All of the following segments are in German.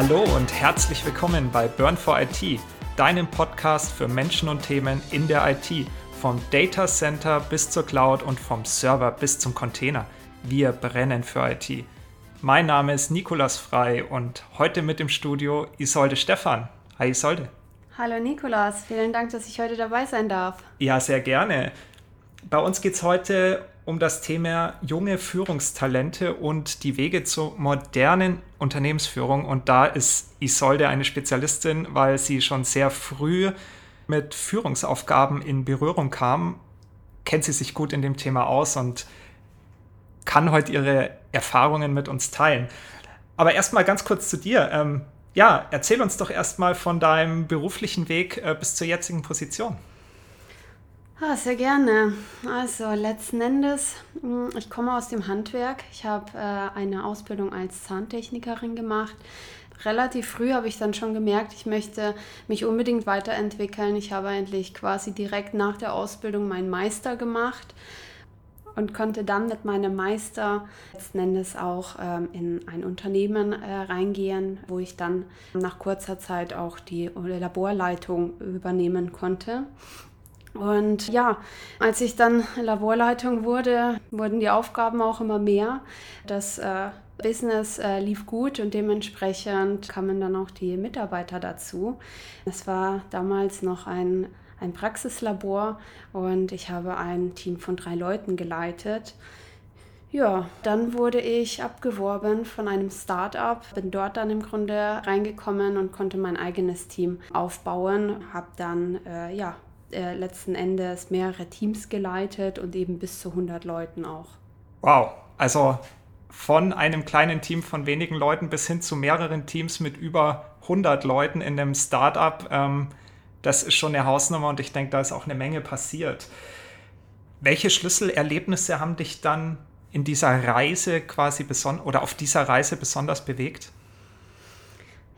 Hallo und herzlich willkommen bei Burn for IT, deinem Podcast für Menschen und Themen in der IT, vom Data Center bis zur Cloud und vom Server bis zum Container. Wir brennen für IT. Mein Name ist Nikolas Frei und heute mit im Studio Isolde Stefan. Hi Isolde. Hallo Nikolas, vielen Dank, dass ich heute dabei sein darf. Ja, sehr gerne. Bei uns geht es heute um das Thema junge Führungstalente und die Wege zur modernen Unternehmensführung. Und da ist Isolde eine Spezialistin, weil sie schon sehr früh mit Führungsaufgaben in Berührung kam, kennt sie sich gut in dem Thema aus und kann heute ihre Erfahrungen mit uns teilen. Aber erstmal ganz kurz zu dir. Ähm, ja, erzähl uns doch erstmal von deinem beruflichen Weg äh, bis zur jetzigen Position. Ah, sehr gerne. Also letzten Endes, hm, ich komme aus dem Handwerk. Ich habe äh, eine Ausbildung als Zahntechnikerin gemacht. Relativ früh habe ich dann schon gemerkt, ich möchte mich unbedingt weiterentwickeln. Ich habe eigentlich quasi direkt nach der Ausbildung meinen Meister gemacht und konnte dann mit meinem Meister letzten Endes auch ähm, in ein Unternehmen äh, reingehen, wo ich dann nach kurzer Zeit auch die Laborleitung übernehmen konnte. Und ja, als ich dann Laborleitung wurde, wurden die Aufgaben auch immer mehr. Das äh, Business äh, lief gut und dementsprechend kamen dann auch die Mitarbeiter dazu. Es war damals noch ein, ein Praxislabor und ich habe ein Team von drei Leuten geleitet. Ja, dann wurde ich abgeworben von einem Start-up, bin dort dann im Grunde reingekommen und konnte mein eigenes Team aufbauen, habe dann äh, ja äh, letzten Endes mehrere Teams geleitet und eben bis zu 100 Leuten auch. Wow, also von einem kleinen Team von wenigen Leuten bis hin zu mehreren Teams mit über 100 Leuten in einem Startup, ähm, das ist schon eine Hausnummer und ich denke, da ist auch eine Menge passiert. Welche Schlüsselerlebnisse haben dich dann in dieser Reise quasi besonders oder auf dieser Reise besonders bewegt?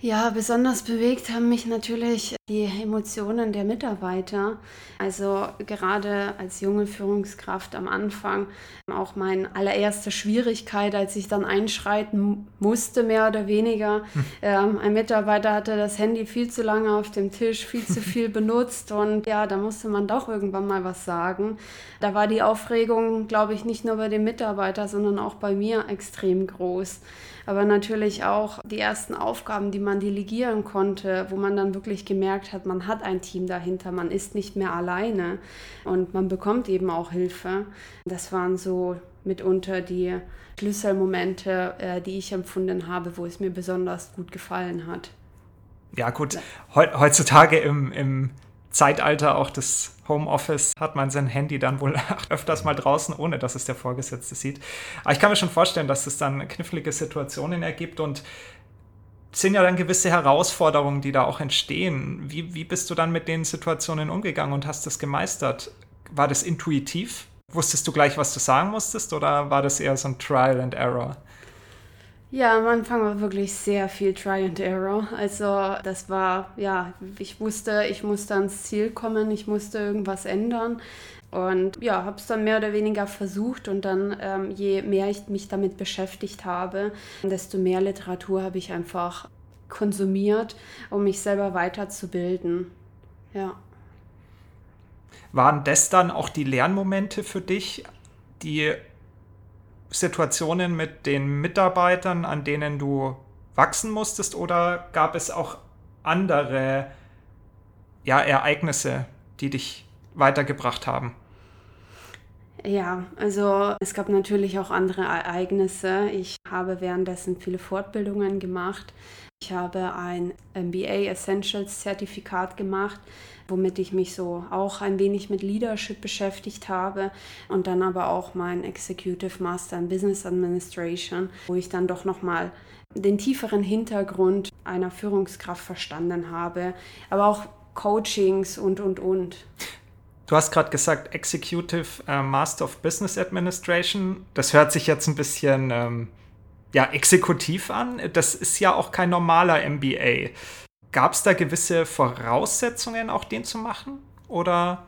Ja, besonders bewegt haben mich natürlich die Emotionen der Mitarbeiter. Also gerade als junge Führungskraft am Anfang auch meine allererste Schwierigkeit, als ich dann einschreiten musste, mehr oder weniger. Hm. Ähm, ein Mitarbeiter hatte das Handy viel zu lange auf dem Tisch, viel zu viel benutzt und ja, da musste man doch irgendwann mal was sagen. Da war die Aufregung, glaube ich, nicht nur bei dem Mitarbeiter, sondern auch bei mir extrem groß aber natürlich auch die ersten Aufgaben, die man delegieren konnte, wo man dann wirklich gemerkt hat, man hat ein Team dahinter, man ist nicht mehr alleine und man bekommt eben auch Hilfe. Das waren so mitunter die Schlüsselmomente, äh, die ich empfunden habe, wo es mir besonders gut gefallen hat. Ja, gut. Heutzutage im, im Zeitalter auch des Homeoffice hat man sein Handy dann wohl öfters mal draußen, ohne dass es der Vorgesetzte sieht. Aber ich kann mir schon vorstellen, dass es dann knifflige Situationen ergibt und sind ja dann gewisse Herausforderungen, die da auch entstehen. Wie, wie bist du dann mit den Situationen umgegangen und hast das gemeistert? War das intuitiv? Wusstest du gleich, was du sagen musstest oder war das eher so ein Trial and Error? Ja, am Anfang war wirklich sehr viel Try and Error. Also das war, ja, ich wusste, ich musste ans Ziel kommen, ich musste irgendwas ändern. Und ja, habe es dann mehr oder weniger versucht und dann, ähm, je mehr ich mich damit beschäftigt habe, desto mehr Literatur habe ich einfach konsumiert, um mich selber weiterzubilden. Ja. Waren das dann auch die Lernmomente für dich, die Situationen mit den Mitarbeitern, an denen du wachsen musstest, oder gab es auch andere ja, Ereignisse, die dich weitergebracht haben? Ja, also es gab natürlich auch andere Ereignisse. Ich habe währenddessen viele Fortbildungen gemacht. Ich habe ein MBA Essentials Zertifikat gemacht, womit ich mich so auch ein wenig mit Leadership beschäftigt habe und dann aber auch mein Executive Master in Business Administration, wo ich dann doch noch mal den tieferen Hintergrund einer Führungskraft verstanden habe, aber auch Coachings und und und. Du hast gerade gesagt Executive äh, Master of Business Administration. Das hört sich jetzt ein bisschen ähm, ja, exekutiv an. Das ist ja auch kein normaler MBA. Gab es da gewisse Voraussetzungen, auch den zu machen? Oder?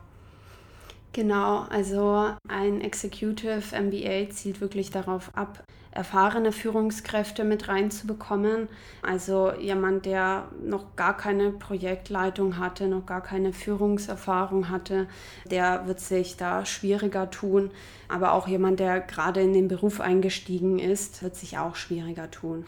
Genau, also ein Executive MBA zielt wirklich darauf ab, erfahrene Führungskräfte mit reinzubekommen. Also jemand, der noch gar keine Projektleitung hatte, noch gar keine Führungserfahrung hatte, der wird sich da schwieriger tun. Aber auch jemand, der gerade in den Beruf eingestiegen ist, wird sich auch schwieriger tun.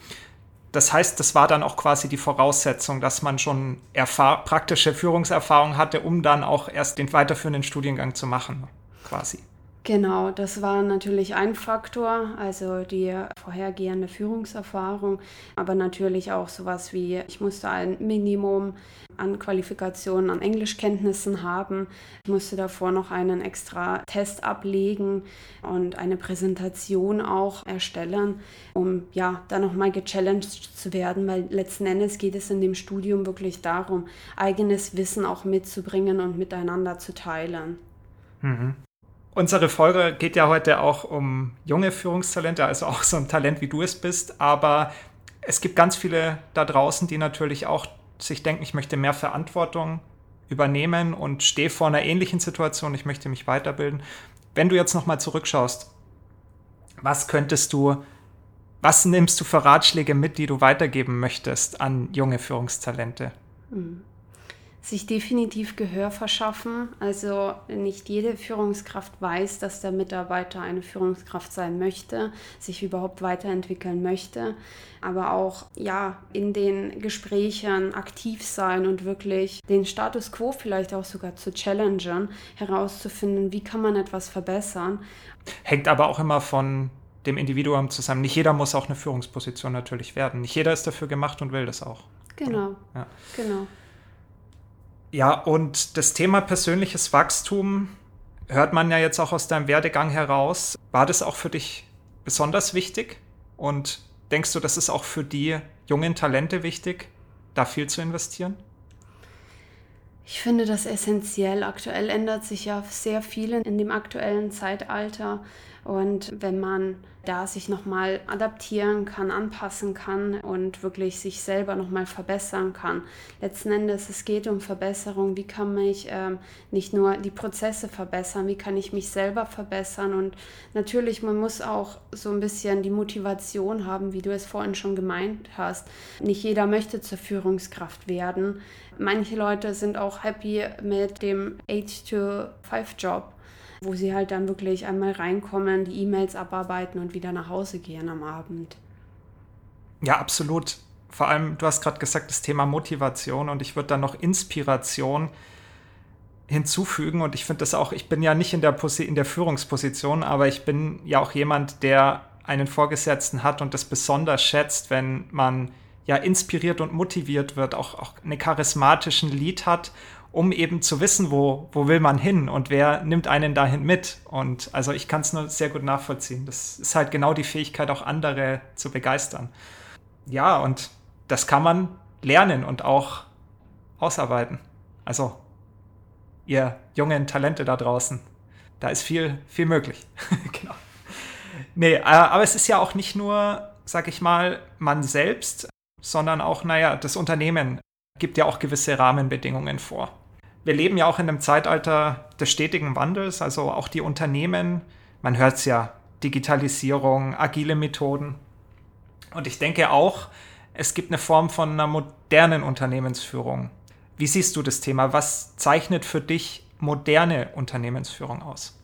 Das heißt, das war dann auch quasi die Voraussetzung, dass man schon praktische Führungserfahrung hatte, um dann auch erst den weiterführenden Studiengang zu machen, quasi. Genau, das war natürlich ein Faktor, also die vorhergehende Führungserfahrung, aber natürlich auch sowas wie, ich musste ein Minimum an Qualifikationen, an Englischkenntnissen haben. Ich musste davor noch einen extra Test ablegen und eine Präsentation auch erstellen, um ja dann nochmal gechallenged zu werden, weil letzten Endes geht es in dem Studium wirklich darum, eigenes Wissen auch mitzubringen und miteinander zu teilen. Mhm. Unsere Folge geht ja heute auch um junge Führungstalente, also auch so ein Talent, wie du es bist. Aber es gibt ganz viele da draußen, die natürlich auch sich denken, ich möchte mehr Verantwortung übernehmen und stehe vor einer ähnlichen Situation, ich möchte mich weiterbilden. Wenn du jetzt nochmal zurückschaust, was könntest du, was nimmst du für Ratschläge mit, die du weitergeben möchtest an junge Führungstalente? Mhm sich definitiv Gehör verschaffen. Also nicht jede Führungskraft weiß, dass der Mitarbeiter eine Führungskraft sein möchte, sich überhaupt weiterentwickeln möchte, aber auch ja in den Gesprächen aktiv sein und wirklich den Status quo vielleicht auch sogar zu challengen, herauszufinden, wie kann man etwas verbessern. Hängt aber auch immer von dem Individuum zusammen. Nicht jeder muss auch eine Führungsposition natürlich werden. Nicht jeder ist dafür gemacht und will das auch. Genau. Ja. Genau. Ja, und das Thema persönliches Wachstum hört man ja jetzt auch aus deinem Werdegang heraus. War das auch für dich besonders wichtig? Und denkst du, das ist auch für die jungen Talente wichtig, da viel zu investieren? Ich finde das essentiell. Aktuell ändert sich ja sehr viel in dem aktuellen Zeitalter. Und wenn man da sich nochmal adaptieren kann, anpassen kann und wirklich sich selber nochmal verbessern kann. Letzten Endes, es geht um Verbesserung. Wie kann ich ähm, nicht nur die Prozesse verbessern, wie kann ich mich selber verbessern? Und natürlich, man muss auch so ein bisschen die Motivation haben, wie du es vorhin schon gemeint hast. Nicht jeder möchte zur Führungskraft werden. Manche Leute sind auch happy mit dem 8-to-5-Job wo sie halt dann wirklich einmal reinkommen, die E-Mails abarbeiten und wieder nach Hause gehen am Abend. Ja, absolut. Vor allem, du hast gerade gesagt, das Thema Motivation und ich würde dann noch Inspiration hinzufügen und ich finde das auch, ich bin ja nicht in der, in der Führungsposition, aber ich bin ja auch jemand, der einen Vorgesetzten hat und das besonders schätzt, wenn man ja inspiriert und motiviert wird, auch, auch einen charismatischen Lied hat um eben zu wissen, wo, wo will man hin und wer nimmt einen dahin mit. Und also ich kann es nur sehr gut nachvollziehen. Das ist halt genau die Fähigkeit, auch andere zu begeistern. Ja, und das kann man lernen und auch ausarbeiten. Also ihr jungen Talente da draußen, da ist viel, viel möglich. genau. Nee, äh, aber es ist ja auch nicht nur, sag ich mal, man selbst, sondern auch, naja, das Unternehmen gibt ja auch gewisse Rahmenbedingungen vor wir leben ja auch in einem Zeitalter des stetigen Wandels, also auch die Unternehmen, man hört es ja, Digitalisierung, agile Methoden. Und ich denke auch, es gibt eine Form von einer modernen Unternehmensführung. Wie siehst du das Thema? Was zeichnet für dich moderne Unternehmensführung aus?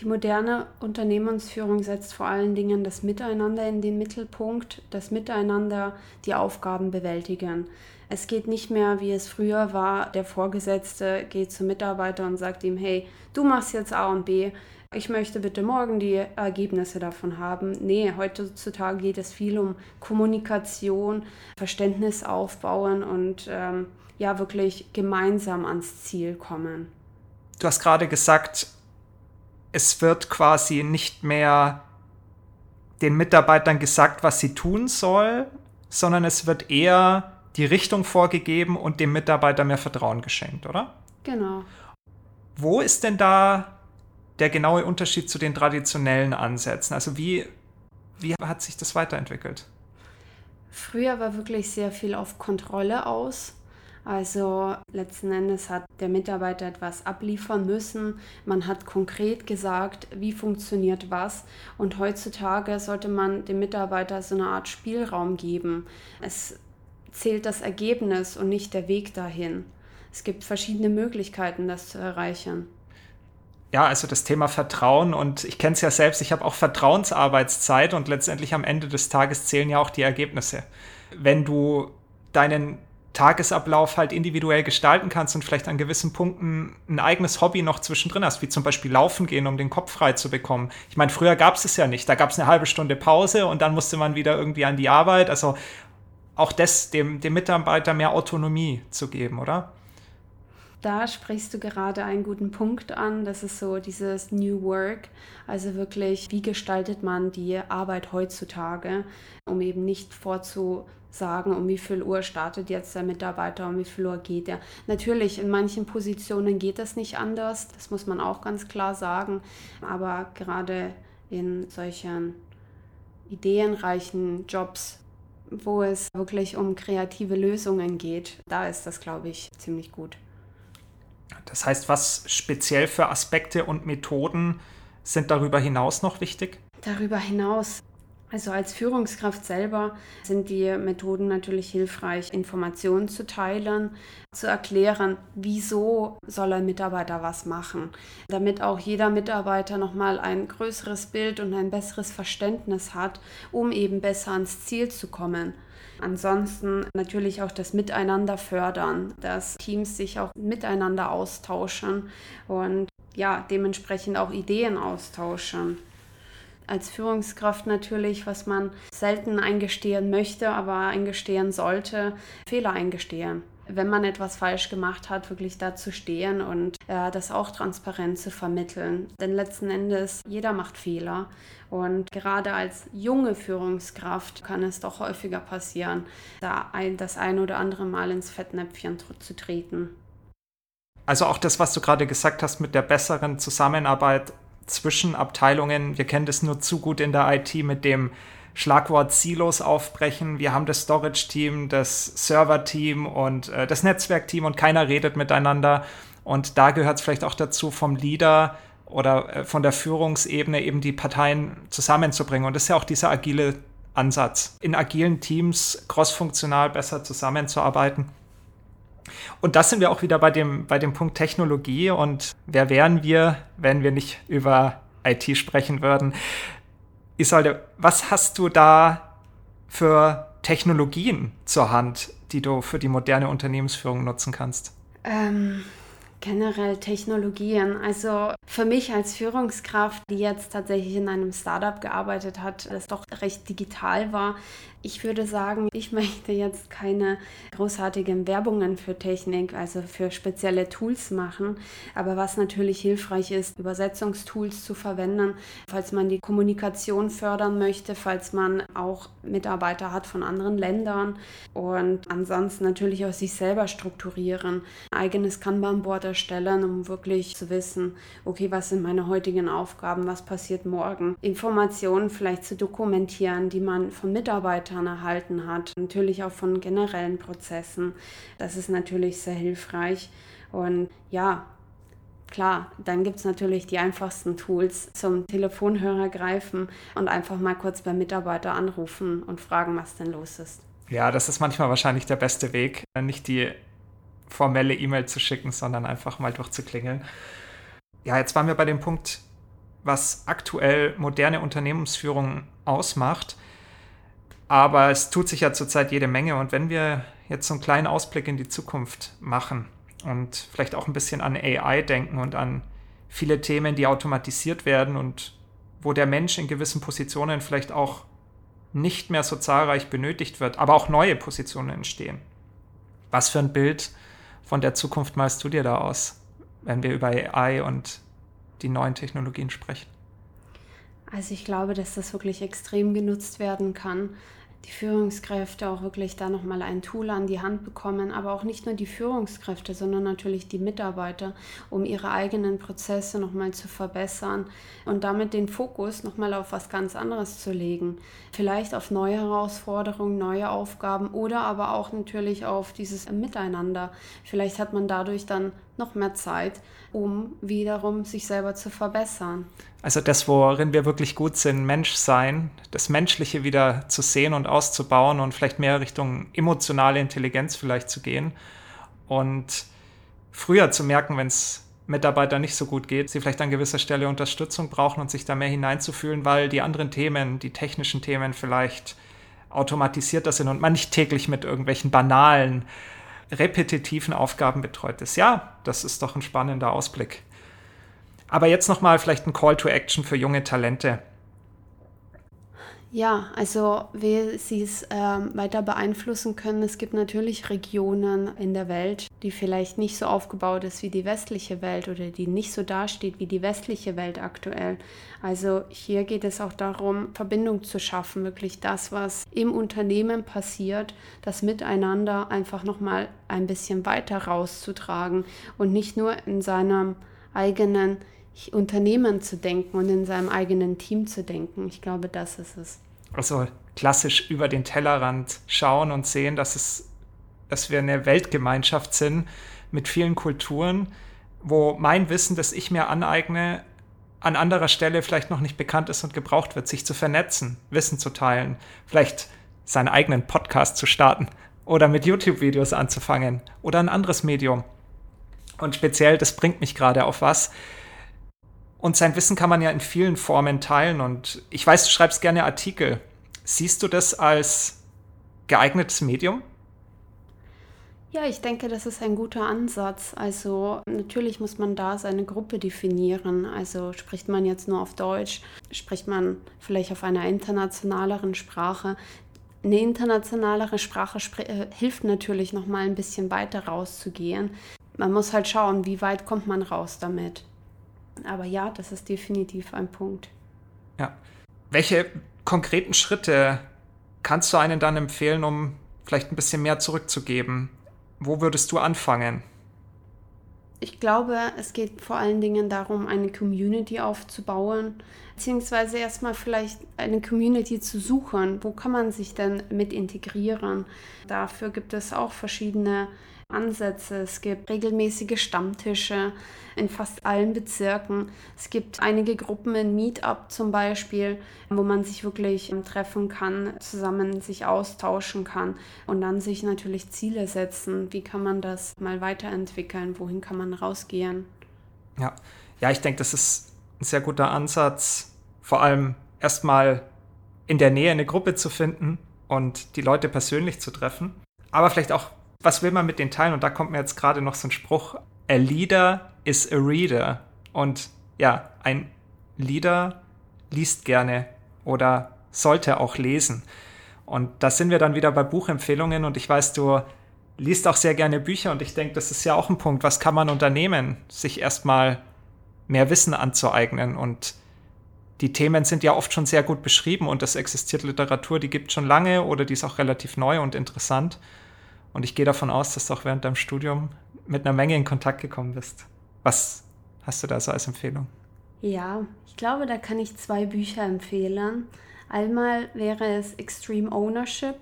Die moderne Unternehmensführung setzt vor allen Dingen das Miteinander in den Mittelpunkt, das Miteinander die Aufgaben bewältigen. Es geht nicht mehr, wie es früher war, der Vorgesetzte geht zum Mitarbeiter und sagt ihm, hey, du machst jetzt A und B, ich möchte bitte morgen die Ergebnisse davon haben. Nee, heutzutage geht es viel um Kommunikation, Verständnis aufbauen und ähm, ja, wirklich gemeinsam ans Ziel kommen. Du hast gerade gesagt, es wird quasi nicht mehr den Mitarbeitern gesagt, was sie tun soll, sondern es wird eher die Richtung vorgegeben und dem Mitarbeiter mehr Vertrauen geschenkt, oder? Genau. Wo ist denn da der genaue Unterschied zu den traditionellen Ansätzen? Also wie, wie hat sich das weiterentwickelt? Früher war wirklich sehr viel auf Kontrolle aus. Also letzten Endes hat der Mitarbeiter etwas abliefern müssen. Man hat konkret gesagt, wie funktioniert was. Und heutzutage sollte man dem Mitarbeiter so eine Art Spielraum geben. Es zählt das Ergebnis und nicht der Weg dahin. Es gibt verschiedene Möglichkeiten, das zu erreichen. Ja, also das Thema Vertrauen und ich kenne es ja selbst, ich habe auch Vertrauensarbeitszeit und letztendlich am Ende des Tages zählen ja auch die Ergebnisse. Wenn du deinen Tagesablauf halt individuell gestalten kannst und vielleicht an gewissen Punkten ein eigenes Hobby noch zwischendrin hast, wie zum Beispiel Laufen gehen, um den Kopf frei zu bekommen. Ich meine, früher gab es es ja nicht. Da gab es eine halbe Stunde Pause und dann musste man wieder irgendwie an die Arbeit. Also auch das dem, dem Mitarbeiter mehr Autonomie zu geben, oder? Da sprichst du gerade einen guten Punkt an. Das ist so dieses New Work. Also wirklich, wie gestaltet man die Arbeit heutzutage, um eben nicht vorzu sagen, um wie viel Uhr startet jetzt der Mitarbeiter, um wie viel Uhr geht er. Natürlich, in manchen Positionen geht das nicht anders, das muss man auch ganz klar sagen, aber gerade in solchen ideenreichen Jobs, wo es wirklich um kreative Lösungen geht, da ist das, glaube ich, ziemlich gut. Das heißt, was speziell für Aspekte und Methoden sind darüber hinaus noch wichtig? Darüber hinaus also als Führungskraft selber sind die Methoden natürlich hilfreich, Informationen zu teilen, zu erklären, wieso soll ein Mitarbeiter was machen, damit auch jeder Mitarbeiter nochmal ein größeres Bild und ein besseres Verständnis hat, um eben besser ans Ziel zu kommen. Ansonsten natürlich auch das Miteinander fördern, dass Teams sich auch miteinander austauschen und ja, dementsprechend auch Ideen austauschen als Führungskraft natürlich, was man selten eingestehen möchte, aber eingestehen sollte, Fehler eingestehen. Wenn man etwas falsch gemacht hat, wirklich dazu stehen und äh, das auch transparent zu vermitteln. Denn letzten Endes, jeder macht Fehler. Und gerade als junge Führungskraft kann es doch häufiger passieren, da ein, das ein oder andere Mal ins Fettnäpfchen zu treten. Also auch das, was du gerade gesagt hast mit der besseren Zusammenarbeit zwischen Abteilungen. Wir kennen das nur zu gut in der IT mit dem Schlagwort Silos aufbrechen. Wir haben das Storage-Team, das Server-Team und äh, das Netzwerk-Team und keiner redet miteinander. Und da gehört es vielleicht auch dazu, vom Leader oder äh, von der Führungsebene eben die Parteien zusammenzubringen. Und das ist ja auch dieser agile Ansatz, in agilen Teams crossfunktional besser zusammenzuarbeiten. Und das sind wir auch wieder bei dem, bei dem Punkt Technologie. Und wer wären wir, wenn wir nicht über IT sprechen würden? Isolde, was hast du da für Technologien zur Hand, die du für die moderne Unternehmensführung nutzen kannst? Ähm, generell Technologien. Also für mich als Führungskraft, die jetzt tatsächlich in einem Startup gearbeitet hat, das doch recht digital war, ich würde sagen, ich möchte jetzt keine großartigen Werbungen für Technik, also für spezielle Tools machen. Aber was natürlich hilfreich ist, Übersetzungstools zu verwenden, falls man die Kommunikation fördern möchte, falls man auch Mitarbeiter hat von anderen Ländern und ansonsten natürlich auch sich selber strukturieren, eigenes Kanban-Board erstellen, um wirklich zu wissen, okay, was sind meine heutigen Aufgaben, was passiert morgen, Informationen vielleicht zu dokumentieren, die man von Mitarbeitern Mitarbeitern erhalten hat, natürlich auch von generellen Prozessen. Das ist natürlich sehr hilfreich. Und ja, klar, dann gibt es natürlich die einfachsten Tools zum Telefonhörer greifen und einfach mal kurz beim Mitarbeiter anrufen und fragen, was denn los ist. Ja, das ist manchmal wahrscheinlich der beste Weg, nicht die formelle E-Mail zu schicken, sondern einfach mal durchzuklingeln. Ja, jetzt waren wir bei dem Punkt, was aktuell moderne Unternehmensführung ausmacht. Aber es tut sich ja zurzeit jede Menge. Und wenn wir jetzt so einen kleinen Ausblick in die Zukunft machen und vielleicht auch ein bisschen an AI denken und an viele Themen, die automatisiert werden und wo der Mensch in gewissen Positionen vielleicht auch nicht mehr so zahlreich benötigt wird, aber auch neue Positionen entstehen. Was für ein Bild von der Zukunft malst du dir da aus, wenn wir über AI und die neuen Technologien sprechen? Also ich glaube, dass das wirklich extrem genutzt werden kann die Führungskräfte auch wirklich da nochmal ein Tool an die Hand bekommen, aber auch nicht nur die Führungskräfte, sondern natürlich die Mitarbeiter, um ihre eigenen Prozesse nochmal zu verbessern und damit den Fokus nochmal auf was ganz anderes zu legen. Vielleicht auf neue Herausforderungen, neue Aufgaben oder aber auch natürlich auf dieses Miteinander. Vielleicht hat man dadurch dann noch mehr Zeit, um wiederum sich selber zu verbessern. Also das, worin wir wirklich gut sind, Mensch sein, das Menschliche wieder zu sehen und auszubauen und vielleicht mehr Richtung emotionale Intelligenz vielleicht zu gehen und früher zu merken, wenn es Mitarbeitern nicht so gut geht, sie vielleicht an gewisser Stelle Unterstützung brauchen und sich da mehr hineinzufühlen, weil die anderen Themen, die technischen Themen vielleicht automatisierter sind und man nicht täglich mit irgendwelchen banalen repetitiven Aufgaben betreut ist. Ja, das ist doch ein spannender Ausblick. Aber jetzt nochmal vielleicht ein Call to Action für junge Talente. Ja, also wie sie es ähm, weiter beeinflussen können. Es gibt natürlich Regionen in der Welt, die vielleicht nicht so aufgebaut ist wie die westliche Welt oder die nicht so dasteht wie die westliche Welt aktuell. Also hier geht es auch darum, Verbindung zu schaffen, wirklich das, was im Unternehmen passiert, das Miteinander einfach nochmal ein bisschen weiter rauszutragen und nicht nur in seinem eigenen Unternehmen zu denken und in seinem eigenen Team zu denken. Ich glaube, das ist es. Also klassisch über den Tellerrand schauen und sehen, dass, es, dass wir eine Weltgemeinschaft sind mit vielen Kulturen, wo mein Wissen, das ich mir aneigne, an anderer Stelle vielleicht noch nicht bekannt ist und gebraucht wird, sich zu vernetzen, Wissen zu teilen, vielleicht seinen eigenen Podcast zu starten oder mit YouTube-Videos anzufangen oder ein anderes Medium. Und speziell, das bringt mich gerade auf was, und sein Wissen kann man ja in vielen Formen teilen. Und ich weiß, du schreibst gerne Artikel. Siehst du das als geeignetes Medium? Ja, ich denke, das ist ein guter Ansatz. Also natürlich muss man da seine Gruppe definieren. Also spricht man jetzt nur auf Deutsch, spricht man vielleicht auf einer internationaleren Sprache. Eine internationalere Sprache äh, hilft natürlich noch mal ein bisschen weiter rauszugehen. Man muss halt schauen, wie weit kommt man raus damit. Aber ja, das ist definitiv ein Punkt. Ja. Welche konkreten Schritte kannst du einen dann empfehlen, um vielleicht ein bisschen mehr zurückzugeben? Wo würdest du anfangen? Ich glaube, es geht vor allen Dingen darum, eine Community aufzubauen, beziehungsweise erstmal vielleicht eine Community zu suchen. Wo kann man sich denn mit integrieren? Dafür gibt es auch verschiedene Ansätze. Es gibt regelmäßige Stammtische in fast allen Bezirken. Es gibt einige Gruppen in Meetup zum Beispiel, wo man sich wirklich treffen kann, zusammen sich austauschen kann und dann sich natürlich Ziele setzen. Wie kann man das mal weiterentwickeln? Wohin kann man rausgehen? Ja, ja ich denke, das ist ein sehr guter Ansatz. Vor allem erstmal in der Nähe eine Gruppe zu finden und die Leute persönlich zu treffen. Aber vielleicht auch was will man mit den Teilen? Und da kommt mir jetzt gerade noch so ein Spruch. A leader is a reader. Und ja, ein Leader liest gerne oder sollte auch lesen. Und da sind wir dann wieder bei Buchempfehlungen. Und ich weiß, du liest auch sehr gerne Bücher. Und ich denke, das ist ja auch ein Punkt. Was kann man unternehmen? Sich erstmal mehr Wissen anzueignen. Und die Themen sind ja oft schon sehr gut beschrieben. Und es existiert Literatur, die gibt schon lange oder die ist auch relativ neu und interessant. Und ich gehe davon aus, dass du auch während deinem Studium mit einer Menge in Kontakt gekommen bist. Was hast du da so als Empfehlung? Ja, ich glaube, da kann ich zwei Bücher empfehlen. Einmal wäre es Extreme Ownership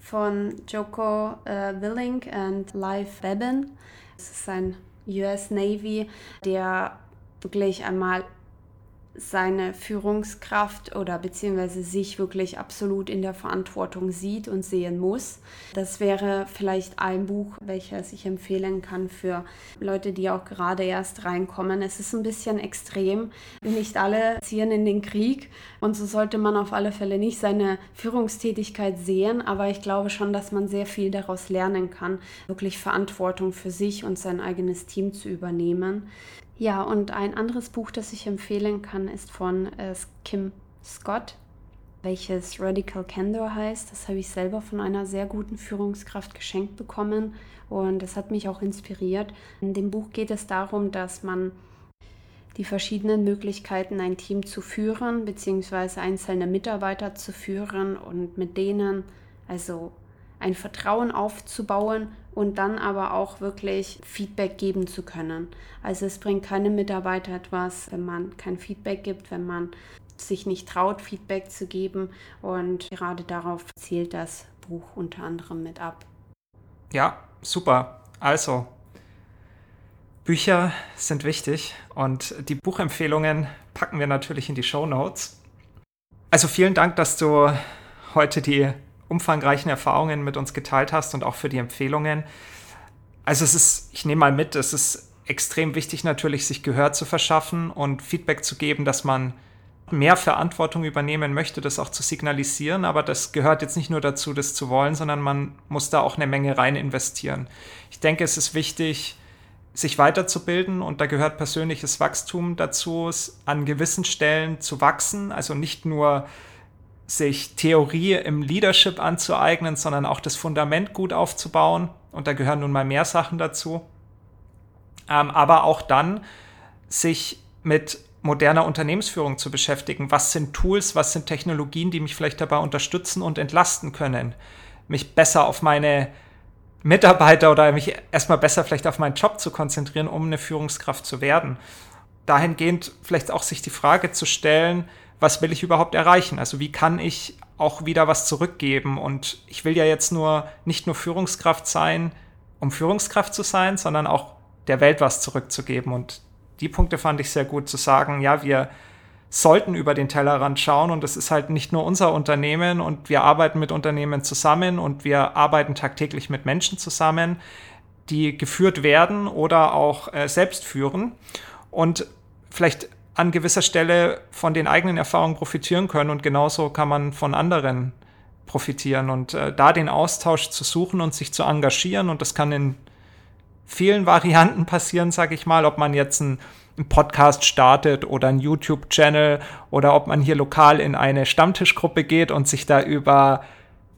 von Joko äh, Willing und Live Bebin. Es ist ein US Navy, der wirklich einmal seine Führungskraft oder beziehungsweise sich wirklich absolut in der Verantwortung sieht und sehen muss. Das wäre vielleicht ein Buch, welches ich empfehlen kann für Leute, die auch gerade erst reinkommen. Es ist ein bisschen extrem. Nicht alle ziehen in den Krieg und so sollte man auf alle Fälle nicht seine Führungstätigkeit sehen, aber ich glaube schon, dass man sehr viel daraus lernen kann, wirklich Verantwortung für sich und sein eigenes Team zu übernehmen. Ja, und ein anderes Buch, das ich empfehlen kann, ist von äh, Kim Scott, welches Radical Candor heißt. Das habe ich selber von einer sehr guten Führungskraft geschenkt bekommen und das hat mich auch inspiriert. In dem Buch geht es darum, dass man die verschiedenen Möglichkeiten, ein Team zu führen, beziehungsweise einzelne Mitarbeiter zu führen und mit denen also ein Vertrauen aufzubauen und dann aber auch wirklich Feedback geben zu können. Also es bringt keine Mitarbeiter etwas, wenn man kein Feedback gibt, wenn man sich nicht traut, Feedback zu geben. Und gerade darauf zielt das Buch unter anderem mit ab. Ja, super. Also, Bücher sind wichtig und die Buchempfehlungen packen wir natürlich in die Show Notes. Also vielen Dank, dass du heute die umfangreichen Erfahrungen mit uns geteilt hast und auch für die Empfehlungen. Also es ist, ich nehme mal mit, es ist extrem wichtig natürlich, sich Gehör zu verschaffen und Feedback zu geben, dass man mehr Verantwortung übernehmen möchte, das auch zu signalisieren. Aber das gehört jetzt nicht nur dazu, das zu wollen, sondern man muss da auch eine Menge rein investieren. Ich denke, es ist wichtig, sich weiterzubilden und da gehört persönliches Wachstum dazu, an gewissen Stellen zu wachsen, also nicht nur sich Theorie im Leadership anzueignen, sondern auch das Fundament gut aufzubauen und da gehören nun mal mehr Sachen dazu, ähm, aber auch dann sich mit moderner Unternehmensführung zu beschäftigen. Was sind Tools, was sind Technologien, die mich vielleicht dabei unterstützen und entlasten können, mich besser auf meine Mitarbeiter oder mich erstmal besser vielleicht auf meinen Job zu konzentrieren, um eine Führungskraft zu werden. Dahingehend vielleicht auch sich die Frage zu stellen, was will ich überhaupt erreichen? Also wie kann ich auch wieder was zurückgeben? Und ich will ja jetzt nur nicht nur Führungskraft sein, um Führungskraft zu sein, sondern auch der Welt was zurückzugeben. Und die Punkte fand ich sehr gut zu sagen, ja, wir sollten über den Tellerrand schauen und es ist halt nicht nur unser Unternehmen und wir arbeiten mit Unternehmen zusammen und wir arbeiten tagtäglich mit Menschen zusammen, die geführt werden oder auch äh, selbst führen und vielleicht an gewisser Stelle von den eigenen Erfahrungen profitieren können und genauso kann man von anderen profitieren und äh, da den Austausch zu suchen und sich zu engagieren und das kann in vielen Varianten passieren, sage ich mal, ob man jetzt einen Podcast startet oder einen YouTube-Channel oder ob man hier lokal in eine Stammtischgruppe geht und sich da über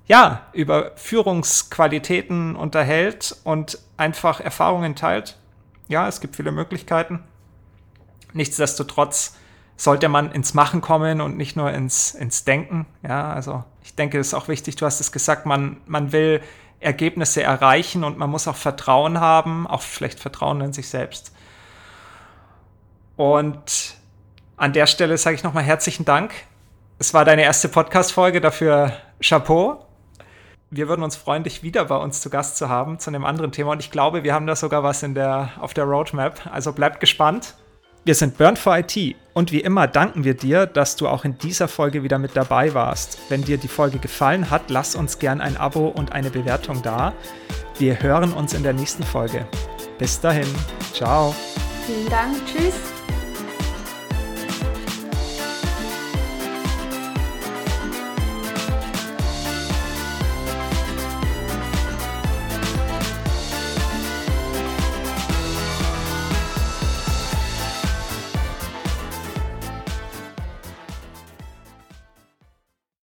ja, über Führungsqualitäten unterhält und einfach Erfahrungen teilt. Ja, es gibt viele Möglichkeiten. Nichtsdestotrotz sollte man ins Machen kommen und nicht nur ins, ins Denken. Ja, also ich denke, es ist auch wichtig, du hast es gesagt, man, man will Ergebnisse erreichen und man muss auch Vertrauen haben, auch vielleicht Vertrauen in sich selbst. Und an der Stelle sage ich nochmal herzlichen Dank. Es war deine erste Podcast-Folge, dafür Chapeau. Wir würden uns freuen, dich wieder bei uns zu Gast zu haben zu einem anderen Thema. Und ich glaube, wir haben da sogar was in der, auf der Roadmap. Also bleibt gespannt. Wir sind Burn for IT und wie immer danken wir dir, dass du auch in dieser Folge wieder mit dabei warst. Wenn dir die Folge gefallen hat, lass uns gern ein Abo und eine Bewertung da. Wir hören uns in der nächsten Folge. Bis dahin, ciao. Vielen Dank, tschüss.